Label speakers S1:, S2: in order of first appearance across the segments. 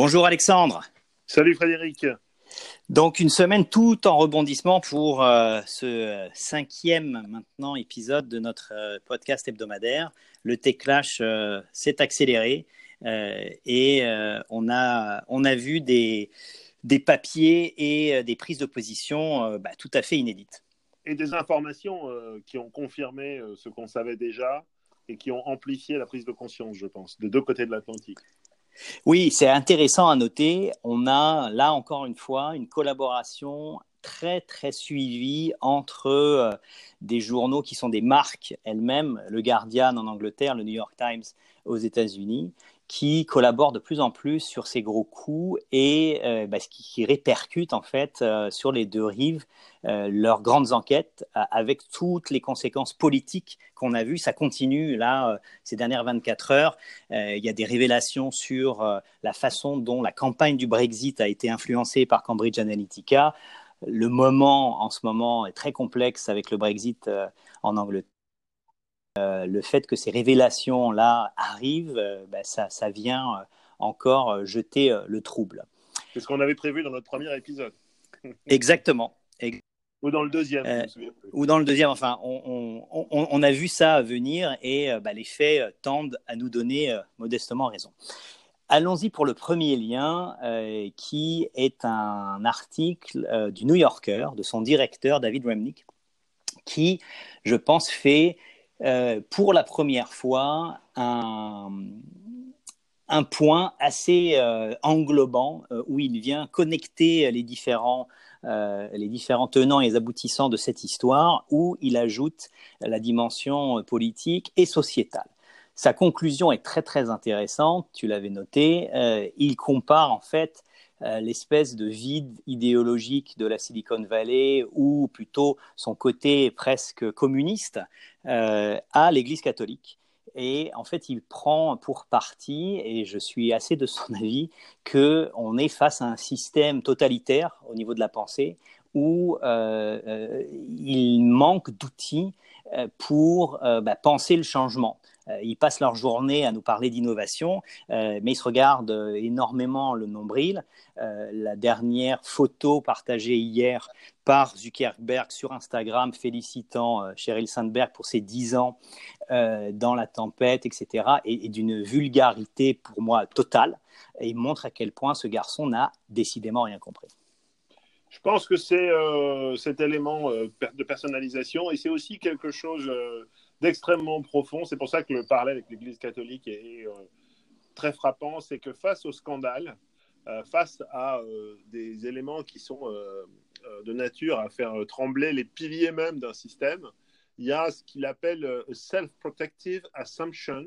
S1: Bonjour Alexandre.
S2: Salut Frédéric.
S1: Donc une semaine tout en rebondissement pour euh, ce cinquième maintenant épisode de notre euh, podcast hebdomadaire. Le Tech Clash euh, s'est accéléré et on, a, on a vu des, des papiers et des prises de position bah, tout à fait inédites.
S2: Et des informations qui ont confirmé ce qu'on savait déjà et qui ont amplifié la prise de conscience, je pense, de deux côtés de l'Atlantique.
S1: Oui, c'est intéressant à noter. On a là encore une fois une collaboration très très suivie entre euh, des journaux qui sont des marques elles-mêmes, le Guardian en Angleterre, le New York Times aux États-Unis, qui collaborent de plus en plus sur ces gros coups et euh, bah, ce qui, répercute en fait euh, sur les deux rives euh, leurs grandes enquêtes avec toutes les conséquences politiques qu'on a vues. Ça continue là ces dernières 24 heures. il y a des révélations sur la façon dont la campagne du Brexit a été influencée par Cambridge Analytica. Le moment en ce moment est très complexe avec le Brexit en Angleterre euh, le fait que ces révélations-là arrivent, euh, ben, ça, vient euh, encore jeter le trouble.
S2: C'est ce qu'on avait prévu dans notre premier épisode.
S1: Exactement.
S2: Ou dans le deuxième.
S1: ou dans le deuxième, enfin, on, a vu ça venir et ben, les faits tendent à nous donner modestement raison. Allons-y pour le premier lien, qui est un article du New Yorker, de son directeur David Remnick, qui, je pense, fait euh, pour la première fois un, point assez euh, englobant euh, où il vient connecter les différents, les différents tenants et aboutissants de cette histoire, où il ajoute la dimension politique et sociétale. Sa conclusion est très très intéressante, tu l'avais noté. il compare en fait l'espèce de vide idéologique de la Silicon Valley, ou plutôt son côté presque communiste, euh, à l'Église catholique. Et en fait, il prend pour partie, et je suis assez de son avis, qu'on est face à un système totalitaire au niveau de la pensée où euh, euh, il manque d'outils pour bah, penser le changement. Euh, ils passent leur journée à nous parler d'innovation, euh, mais ils se regardent euh, énormément le nombril. la dernière photo partagée hier par Zuckerberg sur Instagram, félicitant Sheryl Sandberg pour ses 10 ans dans la tempête, etc., est, d'une vulgarité pour moi totale. Et montre à quel point ce garçon n'a décidément rien compris.
S2: Je pense que c'est cet élément de personnalisation et c'est aussi quelque chose d'extrêmement profond. C'est pour ça que le parallèle avec l'Église catholique est, euh, très frappant. C'est que face au scandale, euh, face à euh, des éléments qui sont de nature à faire trembler les piliers même d'un système, il y a ce qu'il appelle self-protective assumption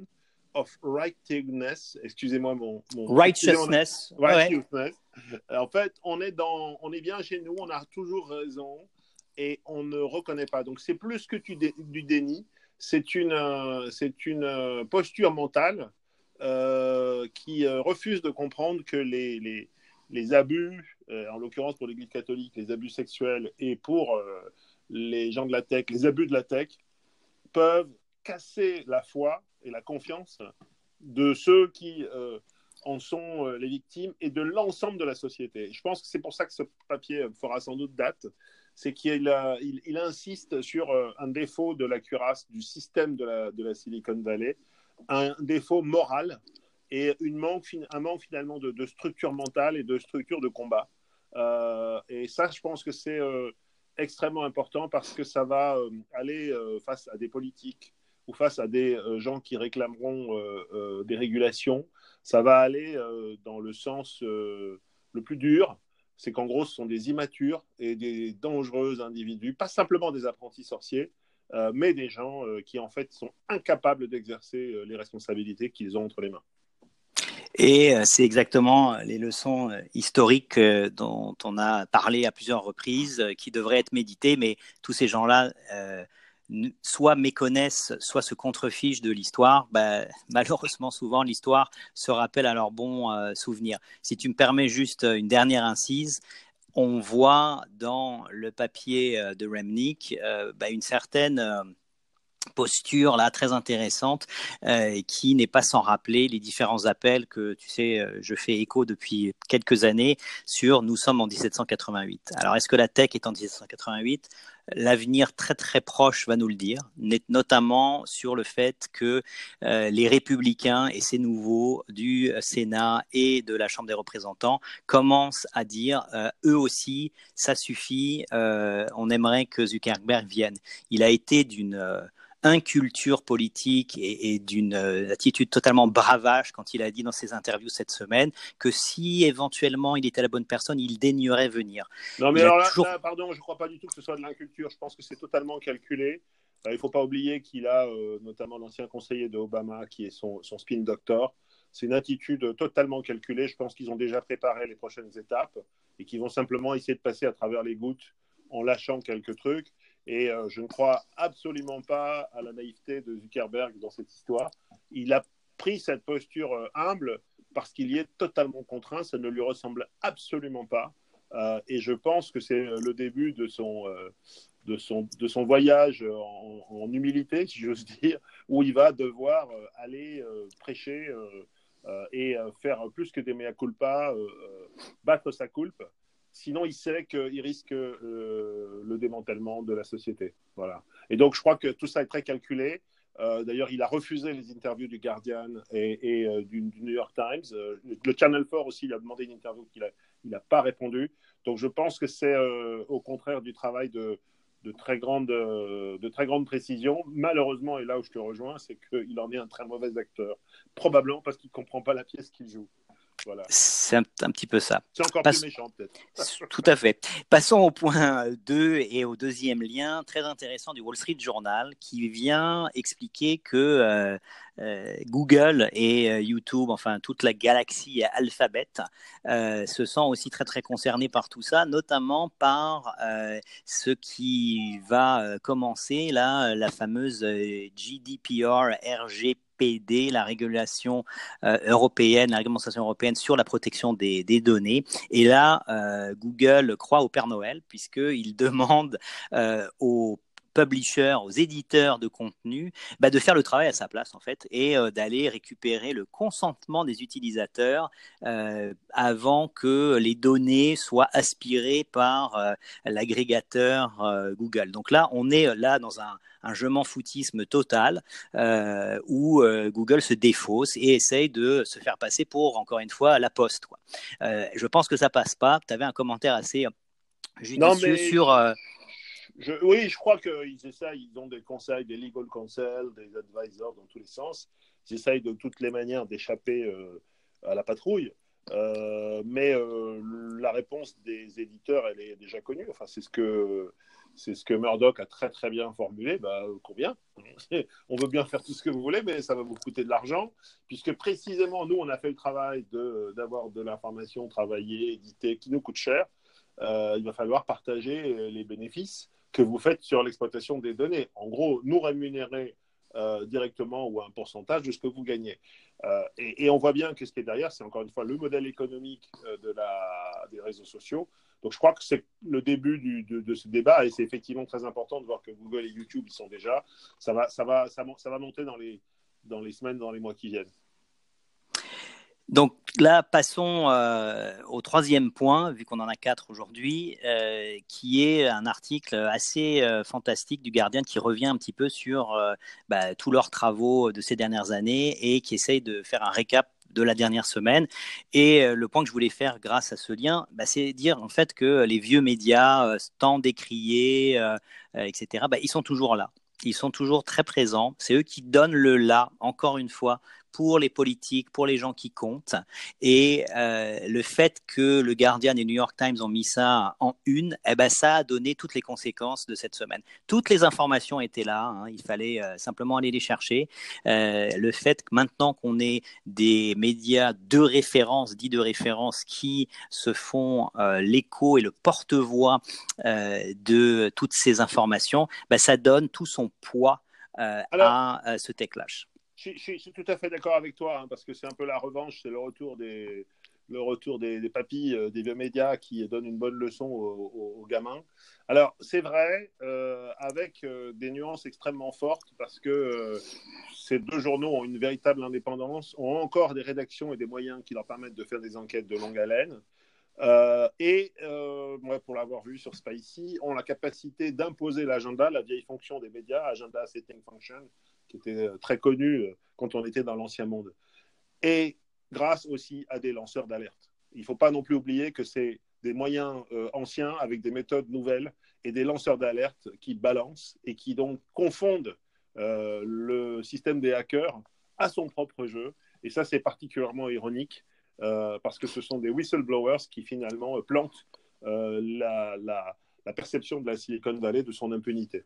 S2: of righteousness. Excusez-moi mon,
S1: righteousness.
S2: righteousness. En fait, on est dans, on est bien chez nous, on a toujours raison et on ne reconnaît pas. Donc c'est plus que du déni, c'est une, euh, c'est une euh, posture mentale euh, qui refuse de comprendre que les, les, les abus, en l'occurrence pour l'Église catholique, les abus sexuels et pour les gens de la tech, les abus de la tech, peuvent casser la foi et la confiance de ceux qui en sont les victimes et de l'ensemble de la société. Je pense que c'est pour ça que ce papier fera sans doute date c'est qu'il il, insiste sur euh, un défaut de la cuirasse du système de la, de la Silicon Valley, un défaut moral et une manque, un manque finalement de, structure mentale et de structure de combat. Euh, et ça, je pense que c'est euh, extrêmement important parce que ça va aller face à des politiques ou face à des gens qui réclameront des régulations. Ça va aller dans le sens le plus dur, c'est qu'en gros, ce sont des immatures et des dangereux individus, pas simplement des apprentis sorciers, euh, mais des gens euh, qui en fait sont incapables d'exercer euh, les responsabilités qu'ils ont entre les mains.
S1: Et c'est exactement les leçons historiques dont on a parlé à plusieurs reprises, qui devraient être méditées, mais tous ces gens-là soit méconnaissent, soit se contrefichent de l'histoire, bah, malheureusement souvent l'histoire se rappelle à leurs bons euh, souvenirs. Si tu me permets juste une dernière incise, on voit dans le papier euh, de Remnick euh, bah, une certaine posture là très intéressante euh, qui n'est pas sans rappeler les différents appels que tu sais euh, je fais écho depuis quelques années sur nous sommes en 1788. Alors est-ce que la tech est en 1788 L'avenir très très proche va nous le dire, notamment sur le fait que euh, les républicains et ces nouveaux du Sénat et de la Chambre des représentants commencent à dire eux aussi ça suffit, on aimerait que Zuckerberg vienne. Il a été d'une inculture politique et, d'une euh, attitude totalement bravage quand il a dit dans ses interviews cette semaine que si éventuellement il était la bonne personne, il daignerait venir.
S2: Non, mais alors là, pardon, je ne crois pas du tout que ce soit de l'inculture. Je pense que c'est totalement calculé. Euh, il ne faut pas oublier qu'il a euh, notamment l'ancien conseiller de Obama qui est son, son spin doctor. C'est une attitude totalement calculée. Je pense qu'ils ont déjà préparé les prochaines étapes et qu'ils vont simplement essayer de passer à travers les gouttes en lâchant quelques trucs. Et euh, je ne crois absolument pas à la naïveté de Zuckerberg dans cette histoire. Il a pris cette posture euh, humble parce qu'il y est totalement contraint. Ça ne lui ressemble absolument pas. Euh, et je pense que c'est le début de son, voyage en, humilité, si j'ose dire, où il va devoir aller prêcher et faire plus que des mea culpa, battre sa culpe Sinon, il sait qu'il risque euh, le démantèlement de la société. Voilà. Et donc, je crois que tout ça est très calculé. Euh, d'ailleurs, il a refusé les interviews du Guardian et, euh, du, New York Times. le Channel 4 aussi, il a demandé une interview qu'il n'a il pas répondu. Donc, je pense que c'est au contraire du travail de, de, très grande, de très grande précision. Malheureusement, et là où je te rejoins, c'est qu'il en est un très mauvais acteur. Probablement parce qu'il ne comprend pas la pièce qu'il joue.
S1: C'est un, petit peu ça.
S2: C'est encore plus méchant, peut-être.
S1: Tout à fait. Passons au point 2 et au deuxième lien très intéressant du Wall Street Journal qui vient expliquer que euh, euh, Google et euh, YouTube, enfin toute la galaxie Alphabet, se sent aussi très très concernés par tout ça, notamment par ce qui va commencer là, la fameuse GDPR, La régulation euh, européenne, la réglementation européenne sur la protection des, données. Et là, euh, Google croit au Père Noël puisqu'il demande euh, aux publishers, aux éditeurs de contenu, bah, de faire le travail à sa place en fait et d'aller récupérer le consentement des utilisateurs avant que les données soient aspirées par l'agrégateur Google. Donc là, on est là dans un, un je m'en foutisme total euh, où euh, Google se défausse et essaye de se faire passer pour, encore une fois, la poste. Quoi. Euh, je pense que ça passe pas. Tu avais un commentaire assez judicieux sur.
S2: Oui, je crois qu'ils essayent, ils ont des conseils, des legal counsel, des advisors dans tous les sens. Ils essayent de toutes les manières d'échapper à la patrouille. mais la réponse des éditeurs, elle est déjà connue. Enfin, c'est ce que c'est ce que Murdoch a très très bien formulé. Bah, combien On veut bien faire tout ce que vous voulez, mais ça va vous coûter de l'argent, puisque précisément nous, on a fait le travail d'avoir de, l'information travaillée, éditée, qui nous coûte cher. Euh, il va falloir partager euh, les bénéfices que vous faites sur l'exploitation des données. En gros, nous rémunérer euh, directement ou un pourcentage de ce que vous gagnez. et, on voit bien que ce qui est derrière, c'est encore une fois le modèle économique de la, des réseaux sociaux donc je crois que c'est le début de, ce débat et c'est effectivement très important de voir que Google et YouTube y sont déjà. Ça va, ça va, ça, va monter dans les, dans les semaines, dans les mois qui viennent.
S1: Donc là, passons euh, au troisième point, vu qu'on en a quatre aujourd'hui, euh, qui est un article assez euh, fantastique du Guardian qui revient un petit peu sur bah, tous leurs travaux de ces dernières années et qui essaye de faire un récap de la dernière semaine. Et le point que je voulais faire grâce à ce lien, bah, c'est dire en fait que les vieux médias, tant décriés, etc., bah, ils sont toujours là. Ils sont toujours très présents. C'est eux qui donnent le là, encore une fois, pour les politiques, pour les gens qui comptent. Et euh, le fait que le Guardian et New York Times ont mis ça en une, eh ben, ça a donné toutes les conséquences de cette semaine. Toutes les informations étaient là, hein, il fallait euh, simplement aller les chercher. Euh, le fait que maintenant qu'on ait des médias de référence, dits de référence, qui se font l'écho et le porte-voix de toutes ces informations, ben, ça donne tout son poids à ce tech
S2: je, suis tout à fait d'accord avec toi, hein, parce que c'est un peu la revanche, c'est le retour des, le retour des, papilles, euh, des vieux médias qui donnent une bonne leçon aux, gamins. Alors, c'est vrai, euh, avec euh, des nuances extrêmement fortes, parce que ces deux journaux ont une véritable indépendance, ont encore des rédactions et des moyens qui leur permettent de faire des enquêtes de longue haleine. et moi, pour l'avoir vu sur Spicy, ont la capacité d'imposer l'agenda, la vieille fonction des médias, agenda setting function, qui était très connue quand on était dans l'ancien monde. Et grâce aussi à des lanceurs d'alerte. Il ne faut pas non plus oublier que c'est des moyens euh, anciens avec des méthodes nouvelles et des lanceurs d'alerte qui balancent et qui donc confondent euh, le système des hackers à son propre jeu. Et ça, c'est particulièrement ironique euh, parce que ce sont des whistleblowers qui finalement plantent la, la perception de la Silicon Valley de son impunité.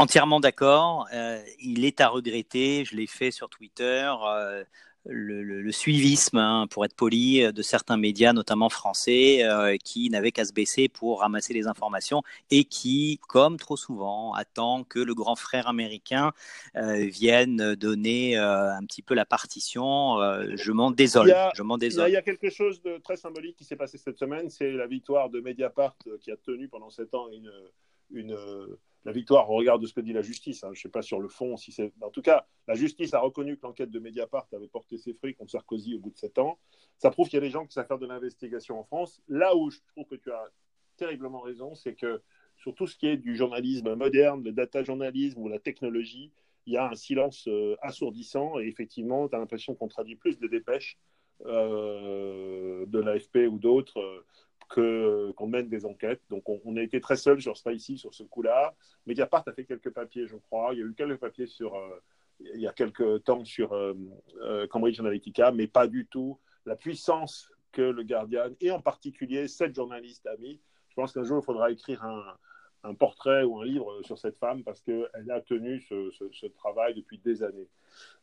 S1: Entièrement d'accord. Euh, il est à regretter, je l'ai fait sur Twitter, euh, le, suivisme, hein, pour être poli, de certains médias, notamment français, euh, qui n'avaient qu'à se baisser pour ramasser les informations et qui, comme trop souvent, attend que le grand frère américain vienne donner un petit peu la partition. je m'en désole. Il y, a, je m'en
S2: désole. Il y a quelque chose de très symbolique qui s'est passé cette semaine, c'est la victoire de Mediapart qui a tenu pendant sept ans une, une la victoire au regard de ce que dit la justice. Hein. Je ne sais pas sur le fond si c'est. En tout cas, la justice a reconnu que l'enquête de Mediapart avait porté ses fruits contre Sarkozy au bout de sept ans. Ça prouve qu'il y a des gens qui savent faire de l'investigation en France. Là où je trouve que tu as terriblement raison, c'est que sur tout ce qui est du journalisme moderne, le data journalisme ou la technologie, il y a un silence euh, assourdissant et effectivement, tu as l'impression qu'on traduit plus de dépêches euh, de l'AFP ou d'autres. Euh, qu'on mène des enquêtes. Donc, on, a été très seul sur Spicy sur ce coup-là. Mediapart a fait quelques papiers, je crois. Il y a eu quelques papiers sur, euh, il y a quelques temps sur euh, Cambridge Analytica, mais pas du tout la puissance que le Guardian, et en particulier cette journaliste a mis. Je pense qu'un jour, il faudra écrire un, portrait ou un livre sur cette femme parce qu'elle a tenu ce, travail depuis des années.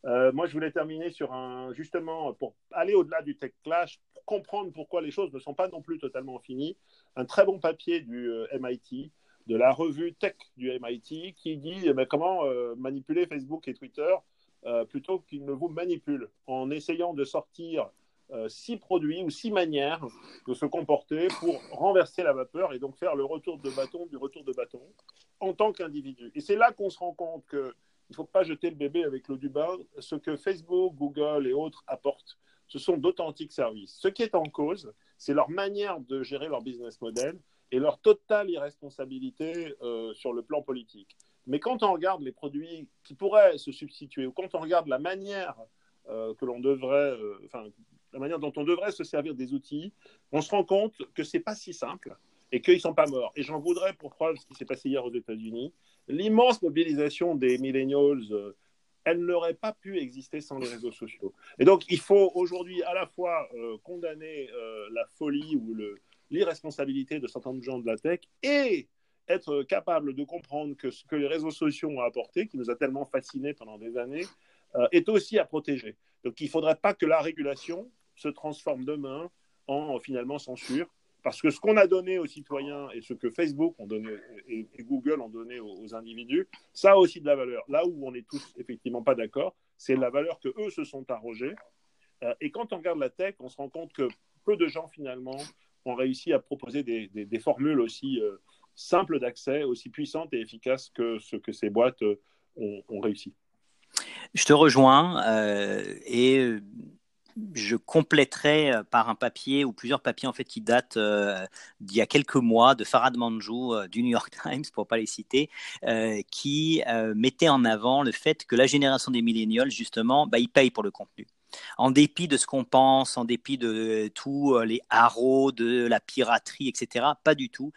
S2: Moi, je voulais terminer sur un, justement, pour aller au-delà du Tech Clash, comprendre pourquoi les choses ne sont pas non plus totalement finies, un très bon papier du euh, MIT, de la revue Tech du MIT, qui dit eh ben, comment euh, manipuler Facebook et Twitter plutôt qu'ils ne vous manipulent, en essayant de sortir euh, six produits ou six manières de se comporter pour renverser la vapeur et donc faire le retour de bâton du retour de bâton en tant qu'individu. Et c'est là qu'on se rend compte qu'il ne faut pas jeter le bébé avec l'eau du bain. Ce que Facebook, Google et autres apportent, ce sont d'authentiques services. Ce qui est en cause, c'est leur manière de gérer leur business model et leur totale irresponsabilité euh, sur le plan politique. Mais quand on regarde les produits qui pourraient se substituer, ou quand on regarde la manière euh, que l'on devrait, enfin, la manière dont on devrait se servir des outils, on se rend compte que c'est pas si simple et qu'ils sont pas morts. Et j'en voudrais pour preuve ce qui s'est passé hier aux États-Unis. L'immense mobilisation des millennials, euh, elle n'aurait pas pu exister sans les réseaux sociaux. Et donc, il faut aujourd'hui à la fois euh, condamner euh, la folie ou l'irresponsabilité de certains gens de la tech et être capable de comprendre que ce que les réseaux sociaux ont apporté, qui nous a tellement fascinés pendant des années, est aussi à protéger. Donc il ne faudrait pas que la régulation se transforme demain en finalement censure. Parce que ce qu'on a donné aux citoyens et ce que Facebook et, Google ont donné aux, individus, ça a aussi de la valeur. Là où on n'est tous effectivement pas d'accord, c'est la valeur que eux se sont arrogés. Euh, et quand on regarde la tech, on se rend compte que peu de gens finalement ont réussi à proposer des, formules aussi euh, simples d'accès, aussi puissantes et efficaces que ce que ces boîtes euh, ont, réussi.
S1: Je te rejoins et je compléterai euh, par un papier ou plusieurs papiers en fait qui datent euh, d'il y a quelques mois de Farad Manjou euh, du New York Times pour pas les citer, qui mettait en avant le fait que la génération des millénials justement, bah, ils payent pour le contenu. En dépit de ce qu'on pense, en dépit de tous les haros, de la piraterie, etc., pas du tout.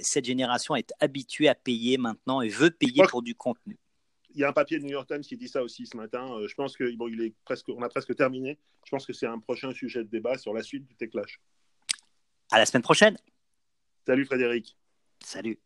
S1: cette génération est habituée à payer maintenant et veut payer pour du contenu
S2: il y a un papier de New York Times qui dit ça aussi ce matin. Euh, je pense que bon, il est presque, on a presque terminé. Je pense que c'est un prochain sujet de débat sur la suite du Techlash.
S1: À la semaine prochaine.
S2: Salut Frédéric.
S1: Salut.